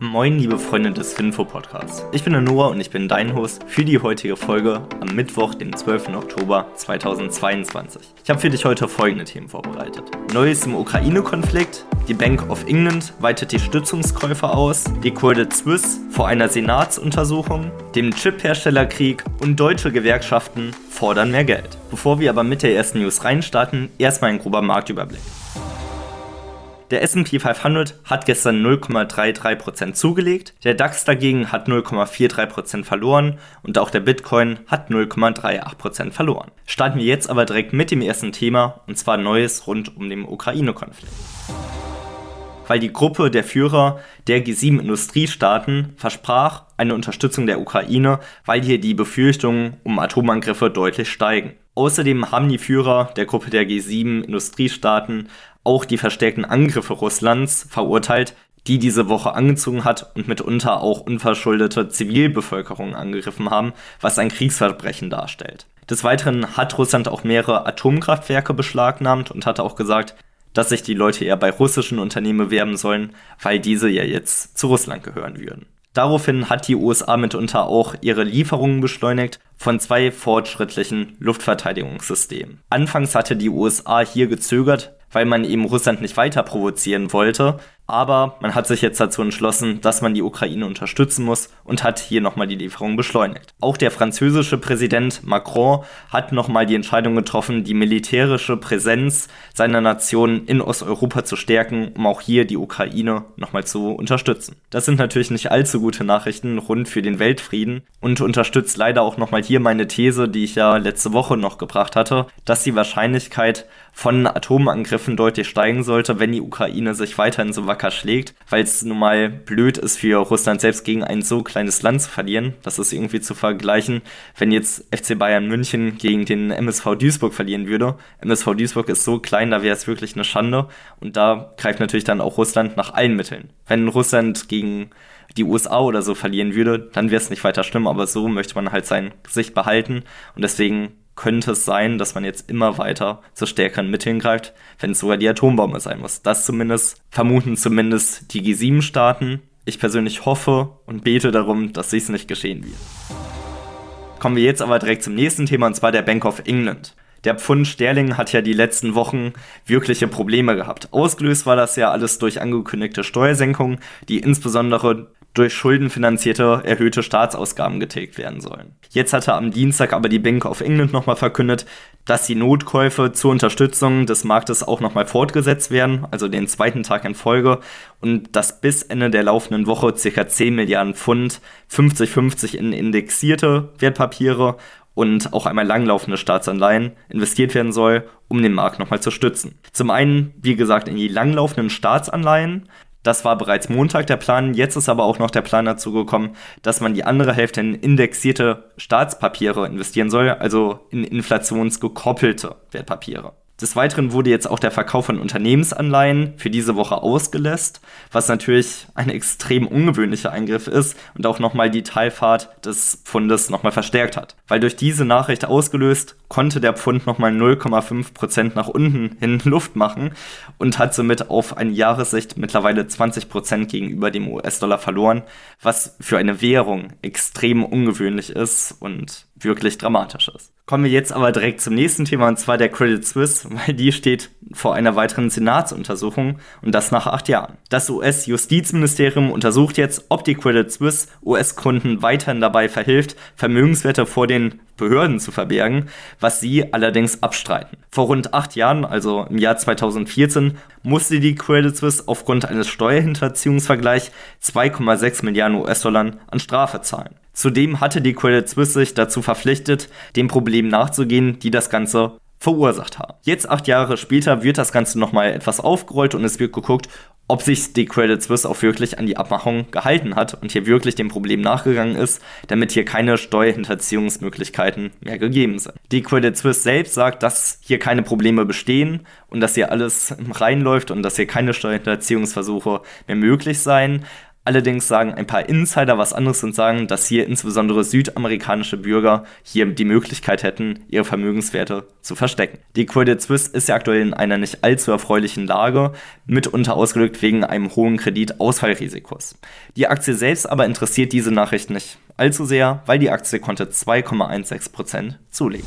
Moin, liebe Freunde des Finfo Podcasts. Ich bin der Noah und ich bin dein Host für die heutige Folge am Mittwoch, den 12. Oktober 2022. Ich habe für dich heute folgende Themen vorbereitet. Neues im Ukraine-Konflikt, die Bank of England weitet die Stützungskäufe aus, die Credit Suisse vor einer Senatsuntersuchung, dem Chip-Herstellerkrieg und deutsche Gewerkschaften fordern mehr Geld. Bevor wir aber mit der ersten News reinstarten, erstmal ein grober Marktüberblick. Der S&P 500 hat gestern 0,33% zugelegt, der DAX dagegen hat 0,43% verloren und auch der Bitcoin hat 0,38% verloren. Starten wir jetzt aber direkt mit dem ersten Thema und zwar Neues rund um den Ukraine-Konflikt. Weil die Gruppe der Führer der G7 Industriestaaten versprach eine Unterstützung der Ukraine, weil hier die Befürchtungen um Atomangriffe deutlich steigen. Außerdem haben die Führer der Gruppe der G7 Industriestaaten auch die verstärkten Angriffe Russlands verurteilt, die diese Woche angezogen hat und mitunter auch unverschuldete Zivilbevölkerung angegriffen haben, was ein Kriegsverbrechen darstellt. Des Weiteren hat Russland auch mehrere Atomkraftwerke beschlagnahmt und hat auch gesagt, dass sich die Leute eher bei russischen Unternehmen bewerben sollen, weil diese ja jetzt zu Russland gehören würden. Daraufhin hat die USA mitunter auch ihre Lieferungen beschleunigt von zwei fortschrittlichen Luftverteidigungssystemen. Anfangs hatte die USA hier gezögert, weil man eben Russland nicht weiter provozieren wollte. Aber man hat sich jetzt dazu entschlossen, dass man die Ukraine unterstützen muss und hat hier nochmal die Lieferung beschleunigt. Auch der französische Präsident Macron hat nochmal die Entscheidung getroffen, die militärische Präsenz seiner Nation in Osteuropa zu stärken, um auch hier die Ukraine nochmal zu unterstützen. Das sind natürlich nicht allzu gute Nachrichten rund für den Weltfrieden und unterstützt leider auch nochmal hier meine These, die ich ja letzte Woche noch gebracht hatte, dass die Wahrscheinlichkeit von Atomangriffen deutlich steigen sollte, wenn die Ukraine sich weiterhin so wacker schlägt, weil es nun mal blöd ist für Russland selbst gegen ein so kleines Land zu verlieren. Das ist irgendwie zu vergleichen, wenn jetzt FC Bayern München gegen den MSV Duisburg verlieren würde. MSV Duisburg ist so klein, da wäre es wirklich eine Schande und da greift natürlich dann auch Russland nach allen Mitteln. Wenn Russland gegen die USA oder so verlieren würde, dann wäre es nicht weiter schlimm, aber so möchte man halt sein Gesicht behalten und deswegen könnte es sein, dass man jetzt immer weiter zu stärkeren Mitteln greift, wenn es sogar die Atombombe sein muss. Das zumindest vermuten zumindest die G7-Staaten. Ich persönlich hoffe und bete darum, dass dies nicht geschehen wird. Kommen wir jetzt aber direkt zum nächsten Thema und zwar der Bank of England. Der Pfund Sterling hat ja die letzten Wochen wirkliche Probleme gehabt. Ausgelöst war das ja alles durch angekündigte Steuersenkungen, die insbesondere durch schuldenfinanzierte erhöhte Staatsausgaben getilgt werden sollen. Jetzt hatte am Dienstag aber die Bank of England nochmal verkündet, dass die Notkäufe zur Unterstützung des Marktes auch nochmal fortgesetzt werden, also den zweiten Tag in Folge, und dass bis Ende der laufenden Woche ca. 10 Milliarden Pfund 50-50 in indexierte Wertpapiere und auch einmal langlaufende Staatsanleihen investiert werden soll, um den Markt nochmal zu stützen. Zum einen, wie gesagt, in die langlaufenden Staatsanleihen, das war bereits Montag der Plan. Jetzt ist aber auch noch der Plan dazu gekommen, dass man die andere Hälfte in indexierte Staatspapiere investieren soll, also in inflationsgekoppelte Wertpapiere. Des Weiteren wurde jetzt auch der Verkauf von Unternehmensanleihen für diese Woche ausgelässt, was natürlich ein extrem ungewöhnlicher Eingriff ist und auch nochmal die Teilfahrt des Pfundes nochmal verstärkt hat. Weil durch diese Nachricht ausgelöst, konnte der Pfund nochmal 0,5% nach unten hin Luft machen und hat somit auf eine Jahressicht mittlerweile 20% gegenüber dem US-Dollar verloren, was für eine Währung extrem ungewöhnlich ist und wirklich dramatisch ist. Kommen wir jetzt aber direkt zum nächsten Thema und zwar der Credit Suisse, weil die steht vor einer weiteren Senatsuntersuchung und das nach acht Jahren. Das US-Justizministerium untersucht jetzt, ob die Credit Suisse US-Kunden weiterhin dabei verhilft, Vermögenswerte vor den Behörden zu verbergen, was sie allerdings abstreiten. Vor rund acht Jahren, also im Jahr 2014, musste die Credit Suisse aufgrund eines Steuerhinterziehungsvergleichs 2,6 Milliarden US-Dollar an Strafe zahlen. Zudem hatte die Credit Suisse sich dazu verpflichtet, dem Problem nachzugehen, die das Ganze verursacht haben. Jetzt, acht Jahre später, wird das Ganze nochmal etwas aufgerollt und es wird geguckt, ob sich die Credit Suisse auch wirklich an die Abmachung gehalten hat und hier wirklich dem Problem nachgegangen ist, damit hier keine Steuerhinterziehungsmöglichkeiten mehr gegeben sind. Die Credit Suisse selbst sagt, dass hier keine Probleme bestehen und dass hier alles im Rein läuft und dass hier keine Steuerhinterziehungsversuche mehr möglich seien. Allerdings sagen ein paar Insider was anderes und sagen, dass hier insbesondere südamerikanische Bürger hier die Möglichkeit hätten, ihre Vermögenswerte zu verstecken. Die Credit Suisse ist ja aktuell in einer nicht allzu erfreulichen Lage, mitunter ausgedrückt wegen einem hohen Kreditausfallrisikos. Die Aktie selbst aber interessiert diese Nachricht nicht allzu sehr, weil die Aktie konnte 2,16% zulegen.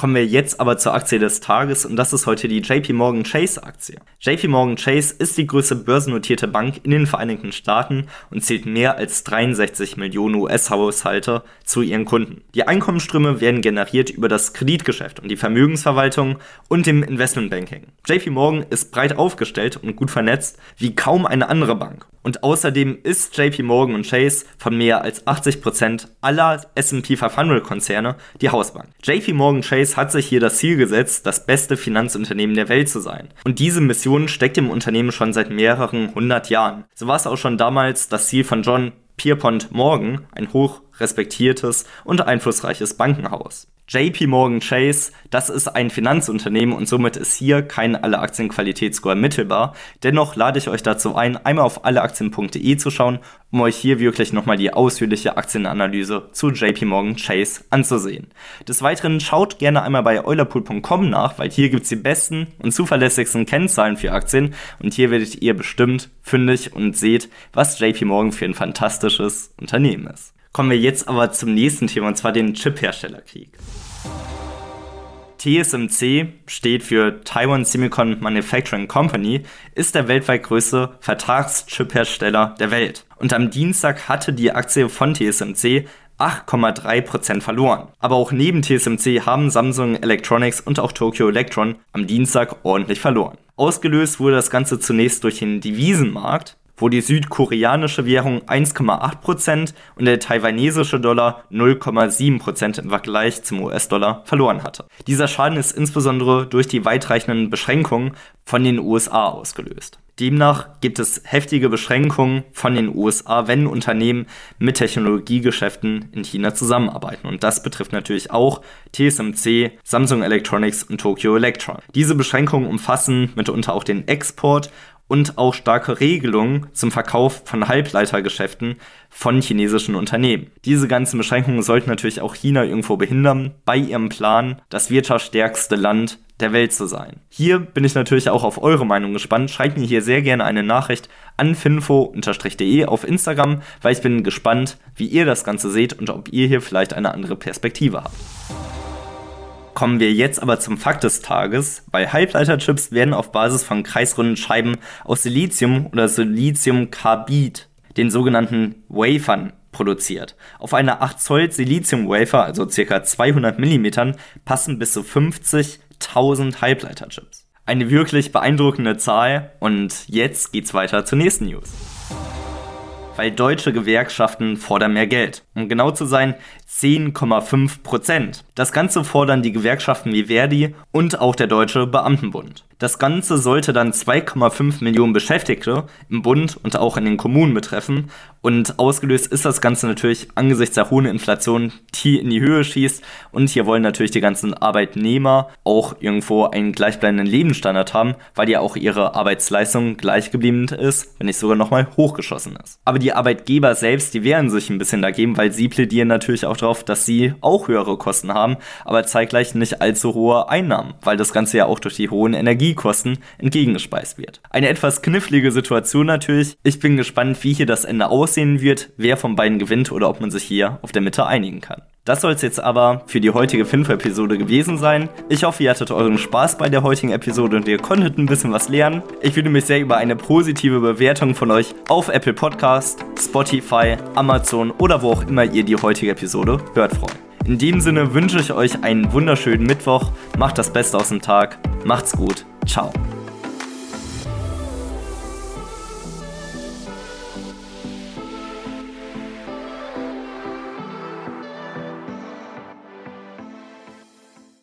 Kommen wir jetzt aber zur Aktie des Tages und das ist heute die JP Morgan Chase Aktie. JP Morgan Chase ist die größte börsennotierte Bank in den Vereinigten Staaten und zählt mehr als 63 Millionen US-Haushalte zu ihren Kunden. Die Einkommensströme werden generiert über das Kreditgeschäft und die Vermögensverwaltung und dem Investmentbanking. JP Morgan ist breit aufgestellt und gut vernetzt wie kaum eine andere Bank. Und außerdem ist JP Morgan Chase von mehr als 80% aller S&P 500 Konzerne die Hausbank. JP Morgan Chase hat sich hier das Ziel gesetzt, das beste Finanzunternehmen der Welt zu sein. Und diese Mission steckt im Unternehmen schon seit mehreren hundert Jahren. So war es auch schon damals das Ziel von John Pierpont Morgan, ein hoch respektiertes und einflussreiches Bankenhaus. JP Morgan Chase, das ist ein Finanzunternehmen und somit ist hier kein Alle-Aktien-Qualitätsscore mittelbar. Dennoch lade ich euch dazu ein, einmal auf alleaktien.de zu schauen, um euch hier wirklich nochmal die ausführliche Aktienanalyse zu JP Morgan Chase anzusehen. Des Weiteren schaut gerne einmal bei eulerpool.com nach, weil hier gibt es die besten und zuverlässigsten Kennzahlen für Aktien und hier werdet ihr bestimmt fündig und seht, was JP Morgan für ein fantastisches Unternehmen ist. Kommen wir jetzt aber zum nächsten Thema, und zwar den Chip-Herstellerkrieg. TSMC steht für Taiwan Semicon Manufacturing Company, ist der weltweit größte Vertragschip-Hersteller der Welt. Und am Dienstag hatte die Aktie von TSMC 8,3% verloren. Aber auch neben TSMC haben Samsung Electronics und auch Tokyo Electron am Dienstag ordentlich verloren. Ausgelöst wurde das Ganze zunächst durch den Devisenmarkt, wo die südkoreanische Währung 1,8% und der taiwanesische Dollar 0,7% im Vergleich zum US-Dollar verloren hatte. Dieser Schaden ist insbesondere durch die weitreichenden Beschränkungen von den USA ausgelöst. Demnach gibt es heftige Beschränkungen von den USA, wenn Unternehmen mit Technologiegeschäften in China zusammenarbeiten. Und das betrifft natürlich auch TSMC, Samsung Electronics und Tokyo Electron. Diese Beschränkungen umfassen mitunter auch den Export und auch starke Regelungen zum Verkauf von Halbleitergeschäften von chinesischen Unternehmen. Diese ganzen Beschränkungen sollten natürlich auch China irgendwo behindern, bei ihrem Plan, das wirtschaftsstärkste Land der Welt zu sein. Hier bin ich natürlich auch auf eure Meinung gespannt. Schreibt mir hier sehr gerne eine Nachricht an finfo-de auf Instagram, weil ich bin gespannt, wie ihr das Ganze seht und ob ihr hier vielleicht eine andere Perspektive habt. Kommen wir jetzt aber zum Fakt des Tages, weil Halbleiterchips werden auf Basis von kreisrunden Scheiben aus Silizium oder Siliziumkarbid, den sogenannten Wafern, produziert. Auf einer 8 Zoll Silizium-Wafer, also ca. 200 mm, passen bis zu 50.000 Halbleiterchips. Eine wirklich beeindruckende Zahl und jetzt geht's weiter zur nächsten News weil deutsche Gewerkschaften fordern mehr Geld. Um genau zu sein, 10,5 Prozent. Das Ganze fordern die Gewerkschaften wie Verdi und auch der Deutsche Beamtenbund. Das Ganze sollte dann 2,5 Millionen Beschäftigte im Bund und auch in den Kommunen betreffen. Und ausgelöst ist das Ganze natürlich angesichts der hohen Inflation, die in die Höhe schießt. Und hier wollen natürlich die ganzen Arbeitnehmer auch irgendwo einen gleichbleibenden Lebensstandard haben, weil ja auch ihre Arbeitsleistung gleich geblieben ist, wenn nicht sogar nochmal hochgeschossen ist. Aber die Arbeitgeber selbst, die wehren sich ein bisschen dagegen, weil sie plädieren natürlich auch darauf, dass sie auch höhere Kosten haben, aber zeitgleich nicht allzu hohe Einnahmen, weil das Ganze ja auch durch die hohen Energie Energiekosten entgegengespeist wird. Eine etwas knifflige Situation natürlich. Ich bin gespannt, wie hier das Ende aussehen wird, wer von beiden gewinnt oder ob man sich hier auf der Mitte einigen kann. Das soll es jetzt aber für die heutige Finfo-Episode gewesen sein. Ich hoffe, ihr hattet euren Spaß bei der heutigen Episode und ihr konntet ein bisschen was lernen. Ich würde mich sehr über eine positive Bewertung von euch auf Apple Podcast, Spotify, Amazon oder wo auch immer ihr die heutige Episode hört freuen. In dem Sinne wünsche ich euch einen wunderschönen Mittwoch, macht das Beste aus dem Tag, macht's gut Ciao.